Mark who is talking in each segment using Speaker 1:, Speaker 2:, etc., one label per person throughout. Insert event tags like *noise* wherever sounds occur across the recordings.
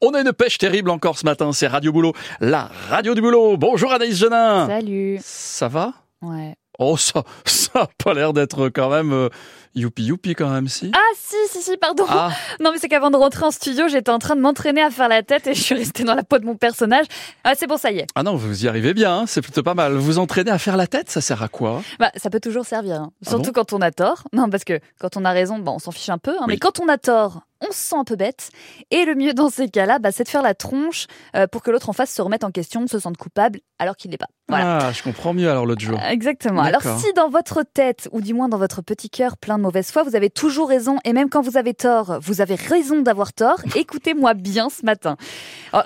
Speaker 1: On a une pêche terrible encore ce matin, c'est Radio Boulot, la radio du boulot. Bonjour Anaïs Genin.
Speaker 2: Salut.
Speaker 1: Ça va?
Speaker 2: Ouais.
Speaker 1: Oh, ça, ça a pas l'air d'être quand même euh, youpi youpi quand même, si.
Speaker 2: Ah si, si, si, pardon.
Speaker 1: Ah, *laughs*
Speaker 2: Non mais c'est qu'avant de rentrer en studio, j'étais en train de m'entraîner à faire la tête et je suis restée dans la peau de mon personnage. Ah c'est bon, ça y est.
Speaker 1: ah non, vous y arrivez bien, hein, c'est plutôt pas mal. Vous entraînez à faire la tête, ça sert à quoi?
Speaker 2: Bah ça peut toujours servir. hein.
Speaker 1: Ah
Speaker 2: Surtout
Speaker 1: bon
Speaker 2: quand on a tort. Non parce que quand on a raison, bah, on s'en fiche un peu. hein.
Speaker 1: Oui.
Speaker 2: Mais quand on a tort, on se sent un peu bête. Et le mieux dans ces cas-là, bah, c'est de faire la tronche euh, pour que l'autre en face se remette en question, se sente coupable alors qu'il n'est pas. Voilà.
Speaker 1: Ah, je comprends mieux alors l'autre jour.
Speaker 2: Exactement. Alors si dans votre tête, ou du moins dans votre petit cœur plein de mauvaise foi, vous avez toujours raison, et même quand vous avez tort, vous avez raison d'avoir tort, *laughs* écoutez-moi bien ce matin.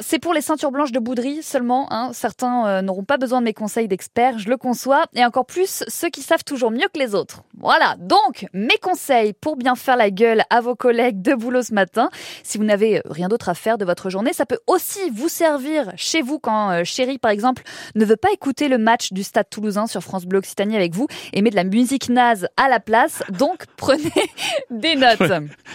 Speaker 2: C'est pour les ceintures blanches de bouderie seulement, hein. certains euh, n'auront pas besoin de mes conseils d'experts, je le conçois, et encore plus ceux qui savent toujours mieux que les autres. Voilà, donc mes conseils pour bien faire la gueule à vos collègues de boulot ce matin, si vous n'avez euh, rien d'autre à faire de votre journée, ça peut aussi vous servir chez vous quand euh, chérie par exemple ne veut pas écouter le match du Stade Toulousain sur France Bleu Occitanie avec vous et met de la musique naze à la place. Donc prenez *laughs* des notes.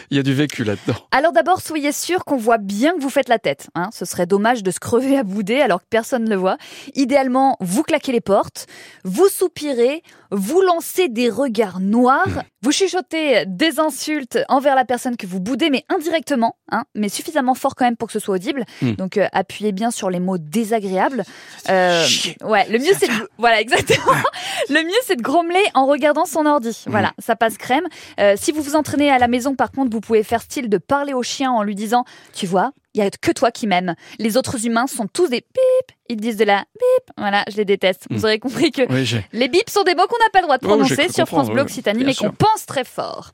Speaker 1: Il y a du vécu là-dedans.
Speaker 2: Alors d'abord, soyez sûr qu'on voit bien que vous faites la tête. Hein. Ce serait dommage de se crever à bouder alors que personne ne le voit. Idéalement, vous claquez les portes, vous soupirez, vous lancez des regards noirs, vous chuchotez des insultes envers la personne que vous boudez, mais indirectement, hein, mais suffisamment fort quand même pour que ce soit audible.
Speaker 1: Hmm.
Speaker 2: Donc euh, appuyez bien sur les mots désagréables. Euh, ouais, le mieux c'est de... voilà exactement. *laughs* le mieux c'est de grommeler en regardant son ordi. Voilà, ça passe crème. Euh, si vous vous entraînez à la maison, par contre, vous pouvez faire style de parler au chien en lui disant, tu vois, il y a que toi qui m'aimes. Les autres humains sont tous des pip. Ils disent de la bip. Voilà, je les déteste. Vous aurez compris que
Speaker 1: Oui,
Speaker 2: les bips sont des mots qu'on n'a pas le droit de prononcer sur France Bleu
Speaker 1: oui,
Speaker 2: Occitanie,
Speaker 1: bien
Speaker 2: mais qu'on pense très fort.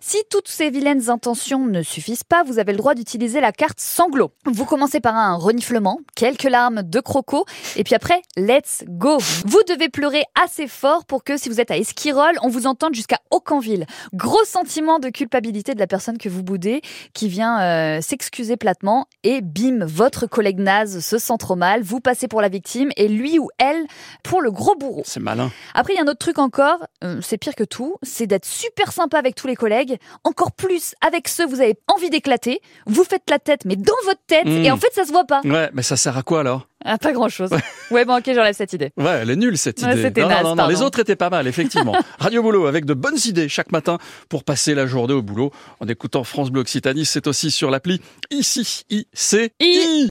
Speaker 2: Si toutes ces vilaines intentions ne suffisent pas, vous avez le droit d'utiliser la carte sanglot. Vous commencez par un reniflement, quelques larmes de croco, et puis après, let's go. Vous devez pleurer assez fort pour que, si vous êtes à Esquirol, on vous entende jusqu'à Aucanville. Gros sentiment de culpabilité de la personne que vous boudez, qui vient euh, s'excuser platement, et bim, votre collègue naze se sent trop mal, vous passez pour la victime, et lui ou elle pour le gros bourreau.
Speaker 1: C'est malin.
Speaker 2: Après, il y a un autre truc encore, euh, c'est pire que tout, c'est d'être super sympa avec tous les collègues, encore plus avec ceux que vous avez envie d'éclater. Vous faites la tête, mais dans votre tête, et en fait, ça se voit pas.
Speaker 1: Ouais, mais ça sert à quoi alors?
Speaker 2: Ah, pas grand chose. *laughs* ouais, bon, ok, j'enlève cette idée.
Speaker 1: Ouais, elle est nulle cette
Speaker 2: Ouais,
Speaker 1: idée.
Speaker 2: c'était
Speaker 1: non, non,
Speaker 2: naze,
Speaker 1: non, les autres étaient pas mal, effectivement. *laughs* Radio Boulot avec de bonnes idées chaque matin pour passer la journée au boulot en écoutant France Bleu Occitanie. C'est aussi sur l'appli ICI. ICI.